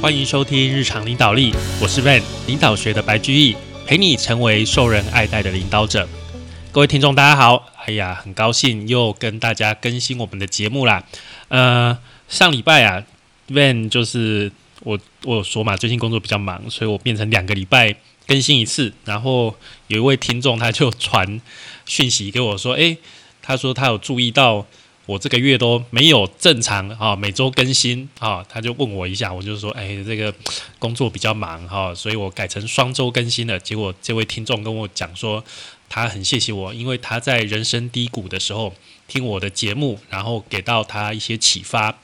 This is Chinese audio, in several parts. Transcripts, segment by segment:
欢迎收听日常领导力，我是 Van 领导学的白居易，陪你成为受人爱戴的领导者。各位听众，大家好！哎呀，很高兴又跟大家更新我们的节目啦。呃，上礼拜啊，Van 就是我我有说嘛，最近工作比较忙，所以我变成两个礼拜更新一次。然后有一位听众他就传讯息给我说，诶，他说他有注意到。我这个月都没有正常啊，每周更新啊，他就问我一下，我就说，哎，这个工作比较忙哈，所以我改成双周更新了。结果这位听众跟我讲说，他很谢谢我，因为他在人生低谷的时候听我的节目，然后给到他一些启发，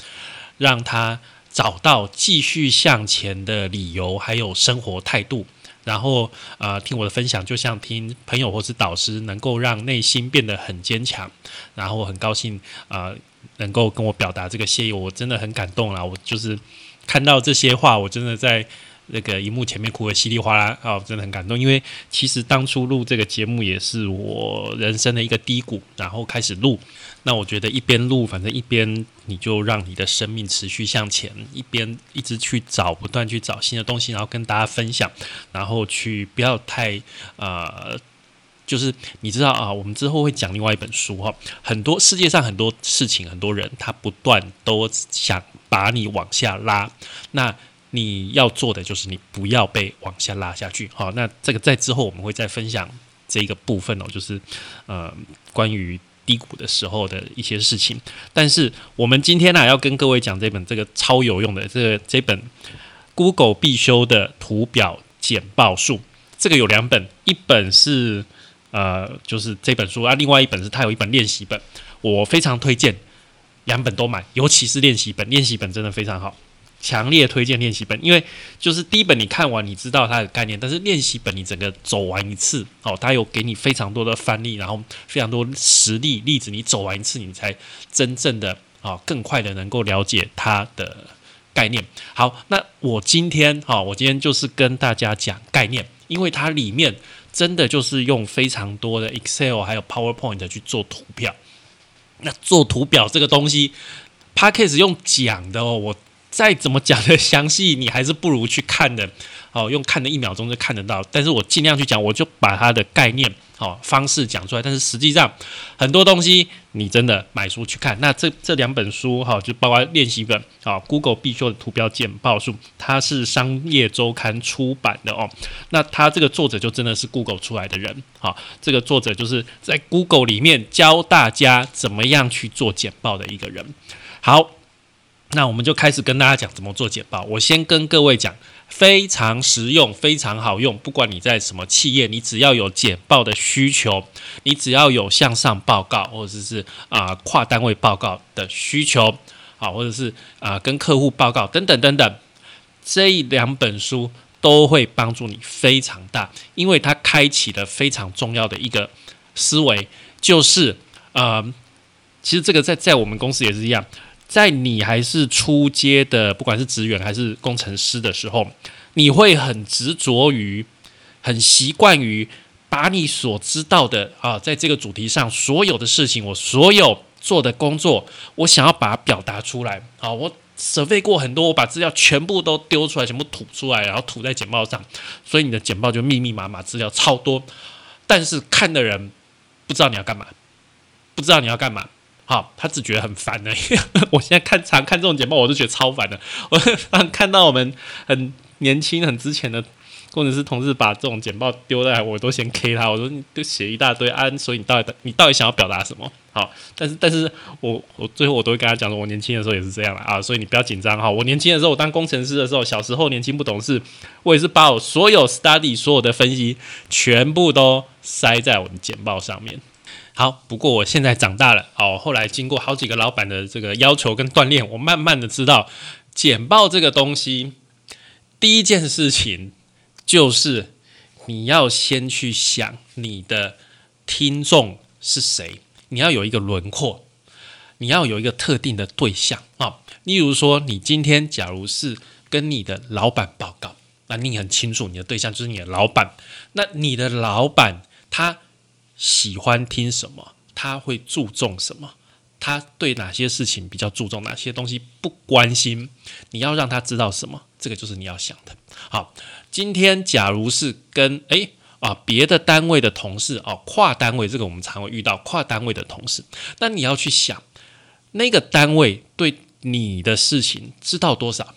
让他找到继续向前的理由，还有生活态度。然后，呃，听我的分享，就像听朋友或是导师，能够让内心变得很坚强。然后很高兴，呃，能够跟我表达这个谢意，我真的很感动啦。我就是看到这些话，我真的在。那个荧幕前面哭的稀里哗啦啊，真的很感动。因为其实当初录这个节目也是我人生的一个低谷，然后开始录。那我觉得一边录，反正一边你就让你的生命持续向前，一边一直去找，不断去找新的东西，然后跟大家分享，然后去不要太呃，就是你知道啊，我们之后会讲另外一本书哈。很多世界上很多事情，很多人他不断都想把你往下拉，那。你要做的就是你不要被往下拉下去，好，那这个在之后我们会再分享这个部分哦，就是呃关于低谷的时候的一些事情。但是我们今天呢要跟各位讲这本这个超有用的这这本 Google 必修的图表简报术，这个有两本，一本是呃就是这本书啊，另外一本是它有一本练习本，我非常推荐两本都买，尤其是练习本，练习本真的非常好。强烈推荐练习本，因为就是第一本你看完你知道它的概念，但是练习本你整个走完一次哦，它有给你非常多的范例，然后非常多实例例子，你走完一次你才真正的啊更快的能够了解它的概念。好，那我今天哈，我今天就是跟大家讲概念，因为它里面真的就是用非常多的 Excel 还有 PowerPoint 去做图表。那做图表这个东西 p a c k a g e 用讲的哦，我。再怎么讲的详细，你还是不如去看的，哦，用看的一秒钟就看得到。但是我尽量去讲，我就把它的概念、哦方式讲出来。但是实际上很多东西，你真的买书去看。那这这两本书，哈，就包括练习本，啊，Google 必修的图标简报书，它是商业周刊出版的哦。那它这个作者就真的是 Google 出来的人，好，这个作者就是在 Google 里面教大家怎么样去做简报的一个人。好。那我们就开始跟大家讲怎么做简报。我先跟各位讲，非常实用，非常好用。不管你在什么企业，你只要有简报的需求，你只要有向上报告或者是啊跨单位报告的需求，好，或者是啊跟客户报告等等等等，这两本书都会帮助你非常大，因为它开启了非常重要的一个思维，就是呃，其实这个在在我们公司也是一样。在你还是初阶的，不管是职员还是工程师的时候，你会很执着于、很习惯于把你所知道的啊，在这个主题上所有的事情，我所有做的工作，我想要把它表达出来。啊，我准备过很多，我把资料全部都丢出来，全部吐出来，然后吐在简报上，所以你的简报就密密麻麻，资料超多，但是看的人不知道你要干嘛，不知道你要干嘛。好，他只觉得很烦的。我现在看常看这种简报，我都觉得超烦的。我 看到我们很年轻、很之前的工程师同事把这种简报丢在，我都先 K 他。我说你都写一大堆啊，所以你到底你到底想要表达什么？好，但是但是我我最后我都会跟他讲说，我年轻的时候也是这样的啊，所以你不要紧张哈。我年轻的时候，我当工程师的时候，小时候年轻不懂事，我也是把我所有 study 所有的分析全部都塞在我的简报上面。好，不过我现在长大了，哦，后来经过好几个老板的这个要求跟锻炼，我慢慢的知道，简报这个东西，第一件事情就是你要先去想你的听众是谁，你要有一个轮廓，你要有一个特定的对象啊。例如说，你今天假如是跟你的老板报告，那你很清楚你的对象就是你的老板，那你的老板他。喜欢听什么？他会注重什么？他对哪些事情比较注重，哪些东西不关心，你要让他知道什么，这个就是你要想的。好，今天假如是跟诶啊别的单位的同事哦，跨单位这个我们常会遇到跨单位的同事，那你要去想那个单位对你的事情知道多少。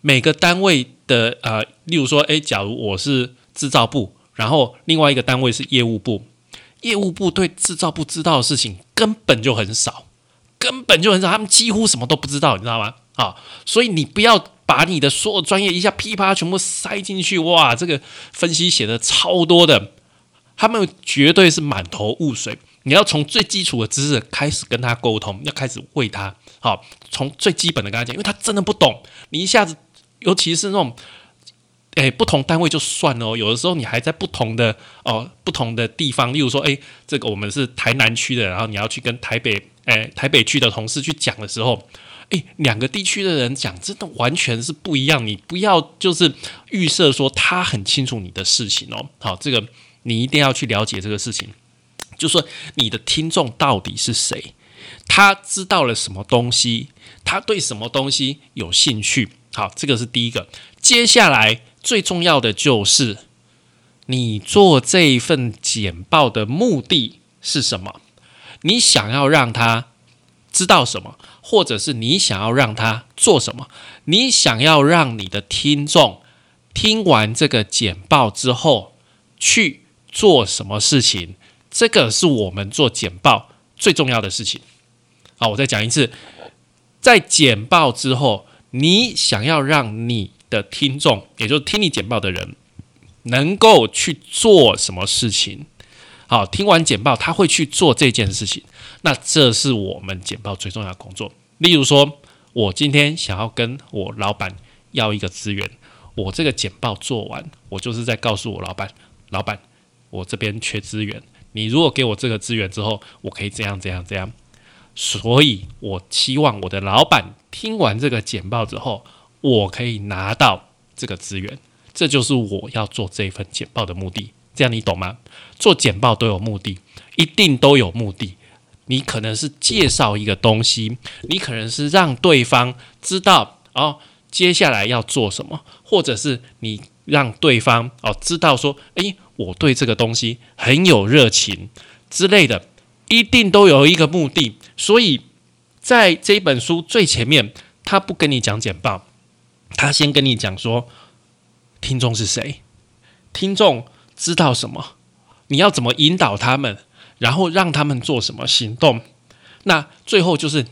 每个单位的呃，例如说，诶，假如我是制造部，然后另外一个单位是业务部。业务部对制造部知道的事情根本就很少，根本就很少，他们几乎什么都不知道，你知道吗？啊，所以你不要把你的所有专业一下噼啪全部塞进去，哇，这个分析写的超多的，他们绝对是满头雾水。你要从最基础的知识开始跟他沟通，要开始为他好，从最基本的跟他讲，因为他真的不懂，你一下子，尤其是那种。哎，不同单位就算了，有的时候你还在不同的哦，不同的地方，例如说，哎，这个我们是台南区的，然后你要去跟台北，哎，台北区的同事去讲的时候，哎，两个地区的人讲，真的完全是不一样。你不要就是预设说他很清楚你的事情哦，好，这个你一定要去了解这个事情，就说你的听众到底是谁，他知道了什么东西，他对什么东西有兴趣，好，这个是第一个，接下来。最重要的就是，你做这一份简报的目的是什么？你想要让他知道什么，或者是你想要让他做什么？你想要让你的听众听完这个简报之后去做什么事情？这个是我们做简报最重要的事情。好，我再讲一次，在简报之后，你想要让你。的听众，也就是听你简报的人，能够去做什么事情？好，听完简报，他会去做这件事情。那这是我们简报最重要的工作。例如说，我今天想要跟我老板要一个资源，我这个简报做完，我就是在告诉我老板，老板，我这边缺资源，你如果给我这个资源之后，我可以这样这样这样。所以我希望我的老板听完这个简报之后。我可以拿到这个资源，这就是我要做这份简报的目的。这样你懂吗？做简报都有目的，一定都有目的。你可能是介绍一个东西，你可能是让对方知道哦，接下来要做什么，或者是你让对方哦知道说，诶，我对这个东西很有热情之类的，一定都有一个目的。所以在这一本书最前面，他不跟你讲简报。他先跟你讲说，听众是谁，听众知道什么，你要怎么引导他们，然后让他们做什么行动。那最后就是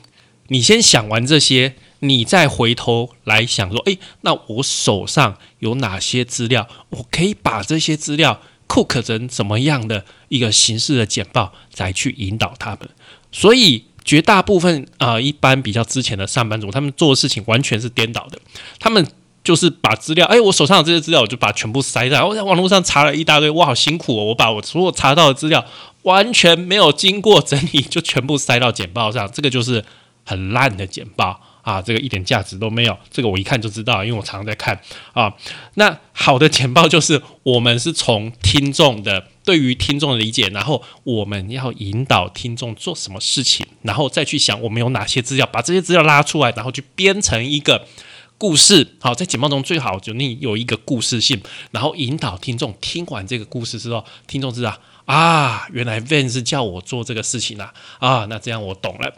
你先想完这些，你再回头来想说，诶，那我手上有哪些资料，我可以把这些资料 cook 成怎么样的一个形式的简报，再去引导他们。所以。绝大部分啊，一般比较之前的上班族，他们做的事情完全是颠倒的。他们就是把资料，哎，我手上有这些资料，我就把全部塞在。我在网络上查了一大堆，我好辛苦哦，我把我所有查到的资料完全没有经过整理，就全部塞到简报上。这个就是很烂的简报。啊，这个一点价值都没有，这个我一看就知道，因为我常常在看啊。那好的简报就是我们是从听众的对于听众的理解，然后我们要引导听众做什么事情，然后再去想我们有哪些资料，把这些资料拉出来，然后去编成一个故事。好，在简报中最好就你有一个故事性，然后引导听众听完这个故事之后，听众知道啊，原来 Van 是叫我做这个事情啊，啊，那这样我懂了。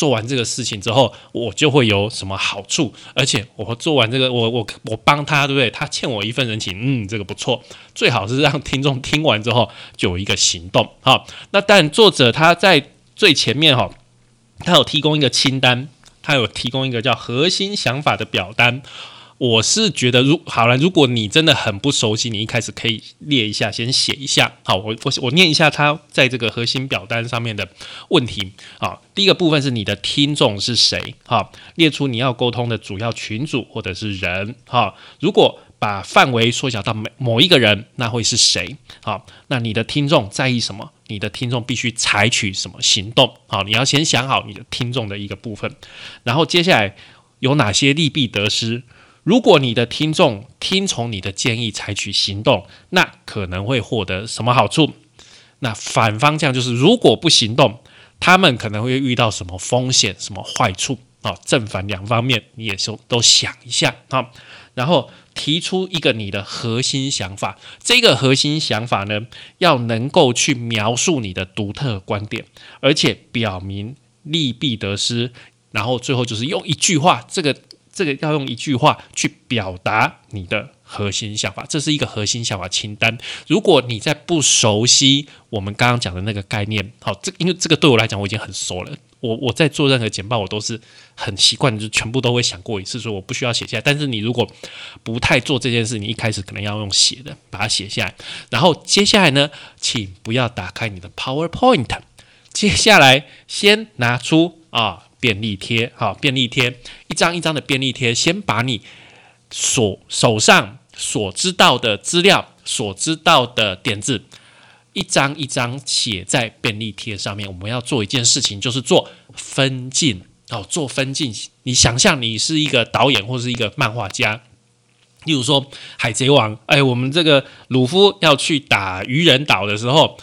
做完这个事情之后，我就会有什么好处？而且我做完这个，我我我帮他，对不对？他欠我一份人情，嗯，这个不错。最好是让听众听完之后就有一个行动。好，那但作者他在最前面哈，他有提供一个清单，他有提供一个叫核心想法的表单。我是觉得，如好了，如果你真的很不熟悉，你一开始可以列一下，先写一下。好，我我我念一下他在这个核心表单上面的问题。好，第一个部分是你的听众是谁？好，列出你要沟通的主要群组或者是人。好，如果把范围缩小到某某一个人，那会是谁？好，那你的听众在意什么？你的听众必须采取什么行动？好，你要先想好你的听众的一个部分，然后接下来有哪些利弊得失？如果你的听众听从你的建议采取行动，那可能会获得什么好处？那反方向就是，如果不行动，他们可能会遇到什么风险、什么坏处啊？正反两方面你也都都想一下啊，然后提出一个你的核心想法。这个核心想法呢，要能够去描述你的独特观点，而且表明利弊得失。然后最后就是用一句话，这个这个要用一句话去表达你的核心想法，这是一个核心想法清单。如果你在不熟悉我们刚刚讲的那个概念，好，这因为这个对我来讲我已经很熟了。我我在做任何简报，我都是很习惯，就全部都会想过一次，所以我不需要写下来。但是你如果不太做这件事，你一开始可能要用写的把它写下来。然后接下来呢，请不要打开你的 PowerPoint，接下来先拿出啊。便利贴，好，便利贴，一张一张的便利贴，先把你所手上所知道的资料、所知道的点子，一张一张写在便利贴上面。我们要做一件事情，就是做分镜，哦，做分镜。你想象你是一个导演或是一个漫画家，例如说《海贼王》，哎，我们这个鲁夫要去打鱼人岛的时候，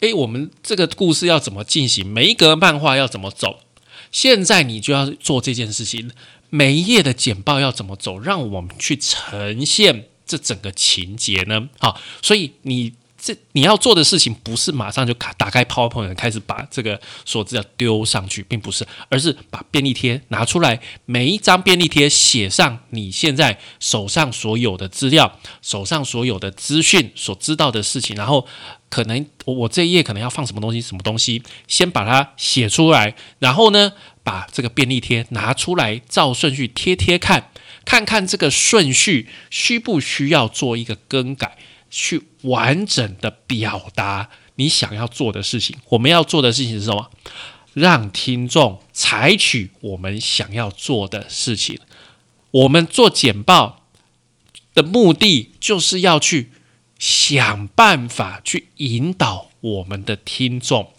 哎，我们这个故事要怎么进行？每一格漫画要怎么走？现在你就要做这件事情，每一页的简报要怎么走，让我们去呈现这整个情节呢？好，所以你。这你要做的事情不是马上就卡打开 PowerPoint 开始把这个所资料丢上去，并不是，而是把便利贴拿出来，每一张便利贴写上你现在手上所有的资料、手上所有的资讯、所知道的事情，然后可能我这一页可能要放什么东西，什么东西，先把它写出来，然后呢，把这个便利贴拿出来照顺序贴贴看，看看这个顺序需不需要做一个更改。去完整的表达你想要做的事情。我们要做的事情是什么？让听众采取我们想要做的事情。我们做简报的目的，就是要去想办法去引导我们的听众。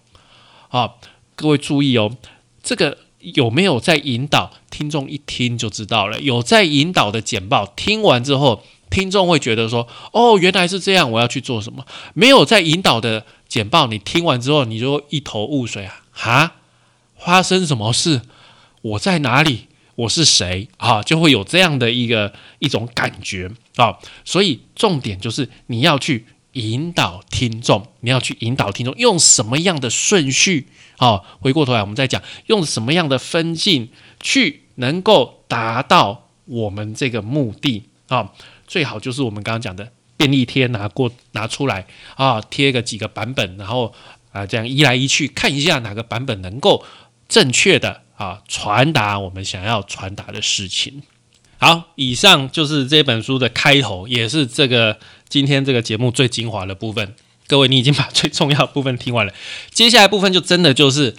啊，各位注意哦，这个有没有在引导？听众一听就知道了。有在引导的简报，听完之后。听众会觉得说：“哦，原来是这样，我要去做什么？”没有在引导的简报，你听完之后你就一头雾水啊！哈，发生什么事？我在哪里？我是谁？啊，就会有这样的一个一种感觉啊！所以重点就是你要去引导听众，你要去引导听众用什么样的顺序？啊，回过头来我们再讲，用什么样的分镜去能够达到我们这个目的啊？最好就是我们刚刚讲的便利贴拿过拿出来啊，贴个几个版本，然后啊这样移来移去看一下哪个版本能够正确的啊传达我们想要传达的事情。好，以上就是这本书的开头，也是这个今天这个节目最精华的部分。各位，你已经把最重要的部分听完了，接下来部分就真的就是。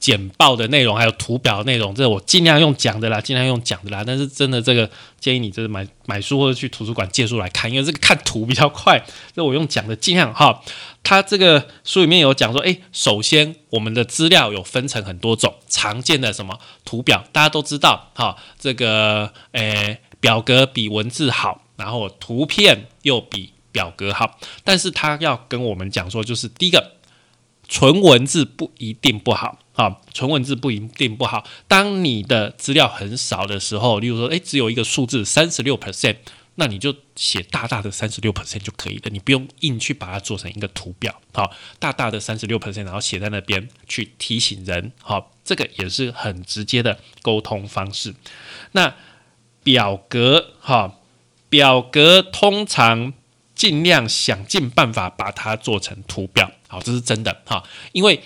简报的内容还有图表内容，这我尽量用讲的啦，尽量用讲的啦。但是真的这个建议你就是买买书或者去图书馆借书来看，因为这个看图比较快。这我用讲的尽量哈。它这个书里面有讲说，诶，首先我们的资料有分成很多种，常见的什么图表，大家都知道哈。这个诶表格比文字好，然后图片又比表格好，但是他要跟我们讲说，就是第一个。纯文字不一定不好啊，纯文字不一定不好。当你的资料很少的时候，例如说，诶，只有一个数字三十六 percent，那你就写大大的三十六 percent 就可以了，你不用硬去把它做成一个图表，好，大大的三十六 percent，然后写在那边去提醒人，好，这个也是很直接的沟通方式。那表格，哈，表格通常。尽量想尽办法把它做成图表，好，这是真的哈。因为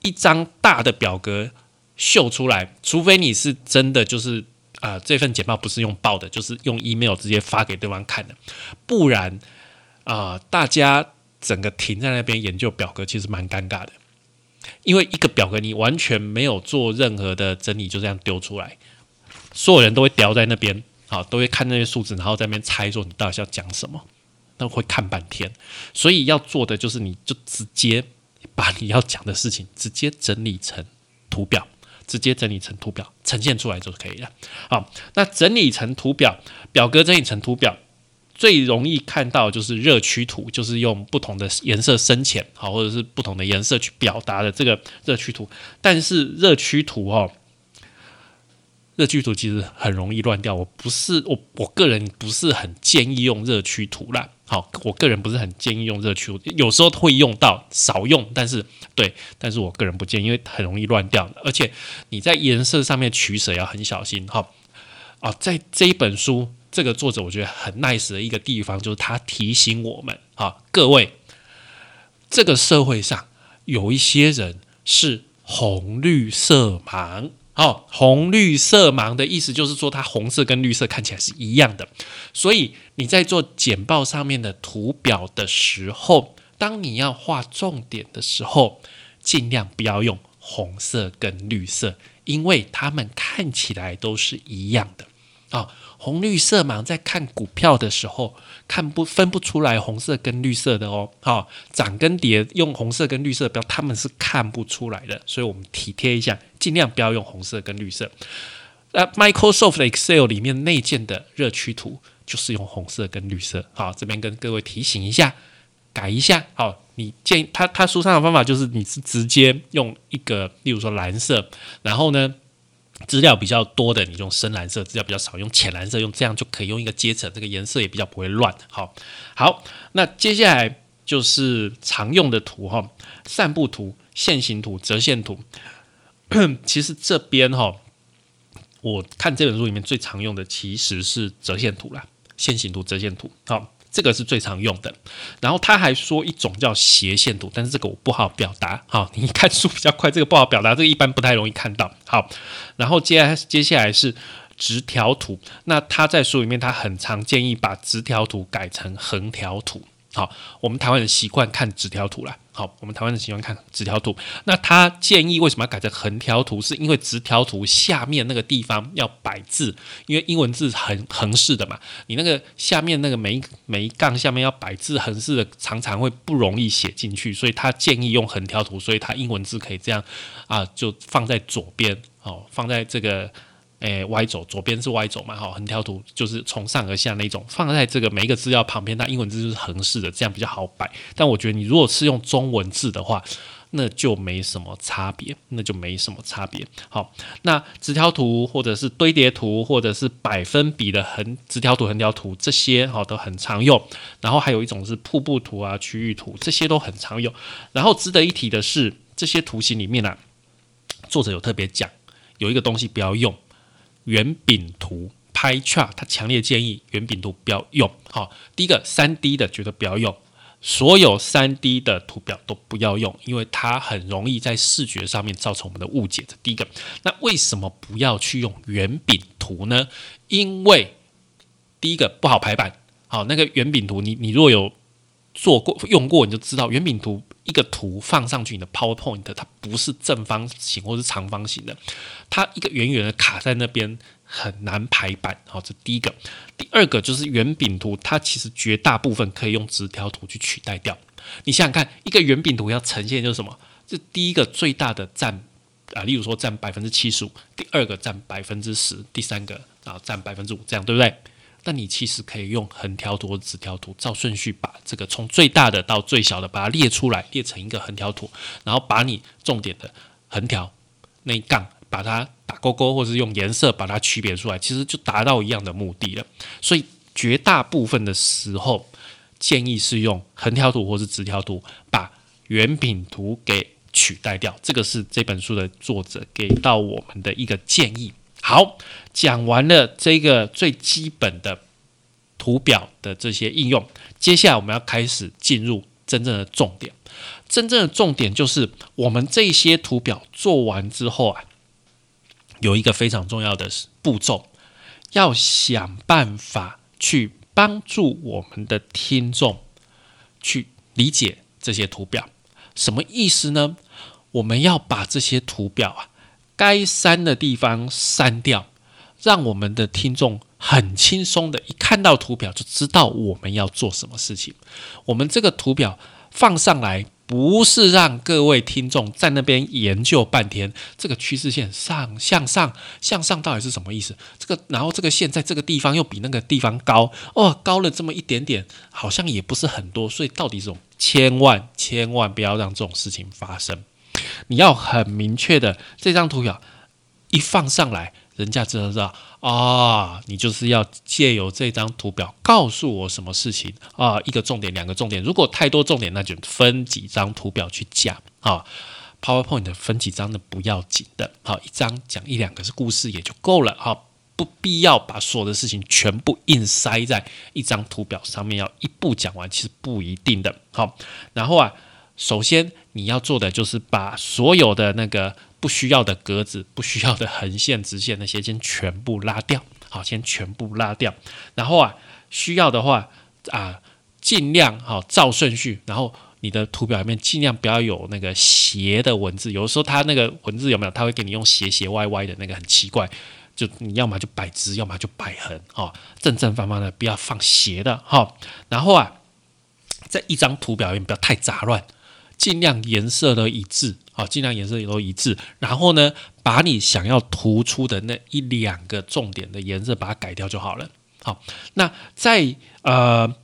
一张大的表格秀出来，除非你是真的就是啊，这份简报不是用报的，就是用 email 直接发给对方看的，不然啊，大家整个停在那边研究表格，其实蛮尴尬的。因为一个表格你完全没有做任何的整理，就这样丢出来，所有人都会叼在那边，好，都会看那些数字，然后在那边猜说你到底是要讲什么。那会看半天，所以要做的就是，你就直接把你要讲的事情直接整理成图表，直接整理成图表呈现出来就可以了。好，那整理成图表，表格整理成图表，最容易看到就是热区图，就是用不同的颜色深浅，好，或者是不同的颜色去表达的这个热区图。但是热区图哦，热区图其实很容易乱掉。我不是我我个人不是很建议用热区图啦。好，我个人不是很建议用热区图，有时候会用到，少用。但是对，但是我个人不建议，因为很容易乱掉，而且你在颜色上面取舍要很小心。哈，啊，在这一本书。这个作者我觉得很 nice 的一个地方，就是他提醒我们啊，各位，这个社会上有一些人是红绿色盲。哦，红绿色盲的意思就是说，它红色跟绿色看起来是一样的。所以你在做简报上面的图表的时候，当你要画重点的时候，尽量不要用红色跟绿色，因为它们看起来都是一样的。啊。红绿色盲在看股票的时候，看不分不出来红色跟绿色的哦。好，涨跟跌用红色跟绿色标，他们是看不出来的。所以我们体贴一下，尽量不要用红色跟绿色。那 Microsoft Excel 里面内建的热区图就是用红色跟绿色。好，这边跟各位提醒一下，改一下。好，你建议他他书上的方法就是你是直接用一个，例如说蓝色，然后呢？资料比较多的，你用深蓝色；资料比较少，用浅蓝色。用这样就可以用一个阶层，这个颜色也比较不会乱。好，好，那接下来就是常用的图哈，散布图、线形图、折线图。其实这边哈，我看这本书里面最常用的其实是折线图啦，线形图、折线图。好。这个是最常用的，然后他还说一种叫斜线图，但是这个我不好表达。好，你看书比较快，这个不好表达，这个一般不太容易看到。好，然后接接下来是直条图，那他在书里面他很常建议把直条图改成横条图。好，我们台湾人习惯看直条图啦。好，我们台湾人喜欢看直条图。那他建议为什么要改成横条图？是因为直条图下面那个地方要摆字，因为英文字横横式的嘛，你那个下面那个每一每一杠下面要摆字，横式的常常会不容易写进去，所以他建议用横条图，所以他英文字可以这样啊，就放在左边，哦，放在这个。诶，Y 轴左边是 Y 轴嘛？哈，横条图就是从上而下那种，放在这个每一个资料旁边，它英文字就是横式的，这样比较好摆。但我觉得你如果是用中文字的话，那就没什么差别，那就没什么差别。好，那直条图或者是堆叠图或者是百分比的横直条图、横条图这些，哈，都很常用。然后还有一种是瀑布图啊、区域图，这些都很常用。然后值得一提的是，这些图形里面呢，作者有特别讲，有一个东西不要用。圆饼图拍 chart，他强烈建议圆饼图不要用。好，第一个三 D 的觉得不要用，所有三 D 的图表都不要用，因为它很容易在视觉上面造成我们的误解。这第一个。那为什么不要去用圆饼图呢？因为第一个不好排版。好，那个圆饼图，你你若有做过用过，你就知道圆饼图一个图放上去，你的 PowerPoint 它不是正方形或是长方形的，它一个圆圆的卡在那边很难排版。好，这第一个。第二个就是圆饼图，它其实绝大部分可以用直条图去取代掉。你想想看，一个圆饼图要呈现就是什么？这第一个最大的占啊，例如说占百分之七十五，第二个占百分之十，第三个啊占百分之五，这样对不对？那你其实可以用横条图或直条图，照顺序把这个从最大的到最小的把它列出来，列成一个横条图，然后把你重点的横条那一杠把它打勾勾，或是用颜色把它区别出来，其实就达到一样的目的了。所以绝大部分的时候，建议是用横条图或是直条图把原品图给取代掉。这个是这本书的作者给到我们的一个建议。好，讲完了这个最基本的图表的这些应用，接下来我们要开始进入真正的重点。真正的重点就是我们这些图表做完之后啊，有一个非常重要的步骤，要想办法去帮助我们的听众去理解这些图表。什么意思呢？我们要把这些图表啊。该删的地方删掉，让我们的听众很轻松的，一看到图表就知道我们要做什么事情。我们这个图表放上来不是让各位听众在那边研究半天，这个趋势线上向上向上到底是什么意思？这个然后这个线在这个地方又比那个地方高哦，高了这么一点点，好像也不是很多，所以到底这种千万千万不要让这种事情发生。你要很明确的这张图表一放上来。人家知道知道啊，你就是要借由这张图表告诉我什么事情啊？一个重点，两个重点。如果太多重点，那就分几张图表去讲啊。PowerPoint 分几张的不要紧的，好，一张讲一两个是故事也就够了好，不必要把所有的事情全部硬塞在一张图表上面，要一步讲完，其实不一定的。好，然后啊，首先你要做的就是把所有的那个。不需要的格子，不需要的横线、直线那些，先全部拉掉。好，先全部拉掉。然后啊，需要的话啊，尽量好照顺序。然后你的图表里面尽量不要有那个斜的文字。有的时候它那个文字有没有？它会给你用斜斜歪歪的那个，很奇怪。就你要么就摆直，要么就摆横。哦，正正方方的，不要放斜的。哈，然后啊，在一张图表里面不要太杂乱，尽量颜色都一致。好，尽量颜色也都一致。然后呢，把你想要突出的那一两个重点的颜色把它改掉就好了。好，那在呃，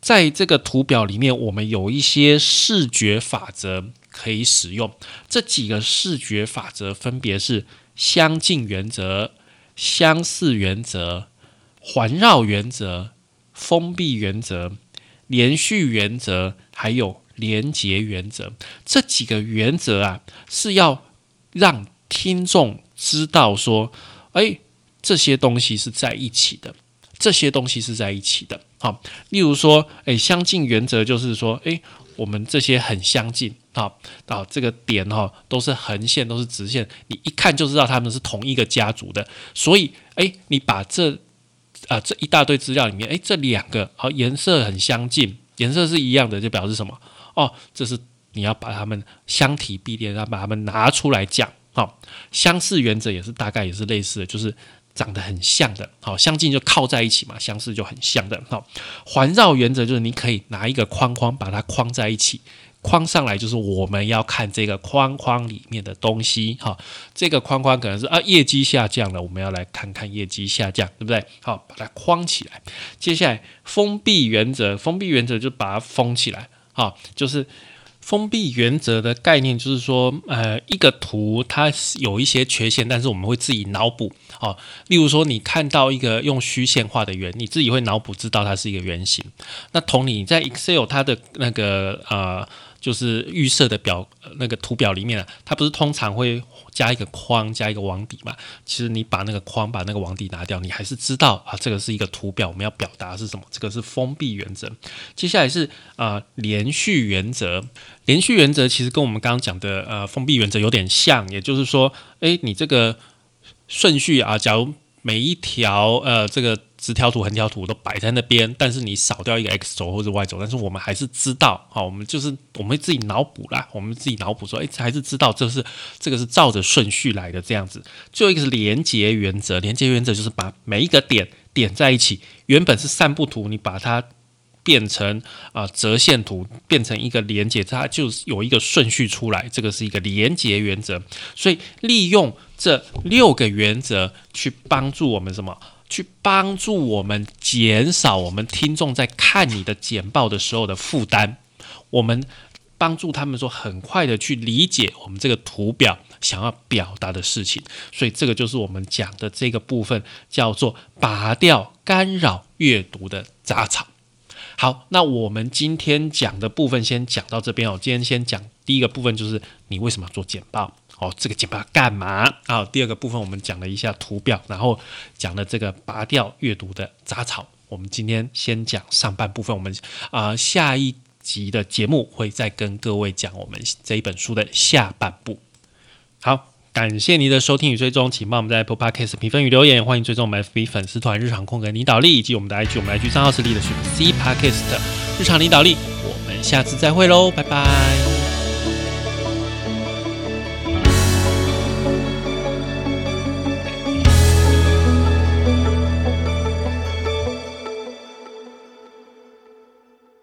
在这个图表里面，我们有一些视觉法则可以使用。这几个视觉法则分别是相近原则、相似原则、环绕原则、封闭原则、连续原则，还有。连结原则这几个原则啊，是要让听众知道说，哎，这些东西是在一起的，这些东西是在一起的。好，例如说，哎，相近原则就是说，哎，我们这些很相近，好，啊，这个点哈都是横线，都是直线，你一看就知道他们是同一个家族的。所以，哎，你把这啊这一大堆资料里面，哎，这两个好颜色很相近，颜色是一样的，就表示什么？哦，这是你要把它们相提并论，然后把它们拿出来讲。好，相似原则也是大概也是类似的，就是长得很像的。好，相近就靠在一起嘛，相似就很像的。好，环绕原则就是你可以拿一个框框把它框在一起，框上来就是我们要看这个框框里面的东西。哈，这个框框可能是啊业绩下降了，我们要来看看业绩下降，对不对？好，把它框起来。接下来封闭原则，封闭原则就把它封起来。啊，就是封闭原则的概念，就是说，呃，一个图它有一些缺陷，但是我们会自己脑补。哦，例如说，你看到一个用虚线画的圆，你自己会脑补知道它是一个圆形。那同理，在 Excel 它的那个呃。就是预设的表那个图表里面啊，它不是通常会加一个框加一个网底嘛？其实你把那个框把那个网底拿掉，你还是知道啊，这个是一个图表，我们要表达是什么？这个是封闭原则。接下来是啊连续原则，连续原则其实跟我们刚刚讲的呃封闭原则有点像，也就是说，诶，你这个顺序啊，假如每一条呃这个。直条图、横条图都摆在那边，但是你少掉一个 x 轴或者 y 轴，但是我们还是知道，好，我们就是我们自己脑补啦，我们自己脑补说，哎，还是知道这是这个是照着顺序来的这样子。最后一个是连接原则，连接原则就是把每一个点点在一起，原本是散布图，你把它变成啊折线图，变成一个连接，它就有一个顺序出来，这个是一个连接原则。所以利用这六个原则去帮助我们什么？去帮助我们减少我们听众在看你的简报的时候的负担，我们帮助他们说很快的去理解我们这个图表想要表达的事情，所以这个就是我们讲的这个部分，叫做拔掉干扰阅读的杂草。好，那我们今天讲的部分先讲到这边哦。今天先讲第一个部分，就是你为什么要做简报。哦，这个简报干嘛？好，第二个部分我们讲了一下图表，然后讲了这个拔掉阅读的杂草。我们今天先讲上半部分，我们啊下一集的节目会再跟各位讲我们这一本书的下半部。好，感谢您的收听与追踪，请帮我们在 Apple Podcast 评分与留言，欢迎追踪我们 FB 粉丝团日常空格领导力以及我们的 IG，我们 IG 账号是力的是 C Podcast 日常领导力。我们下次再会喽，拜拜。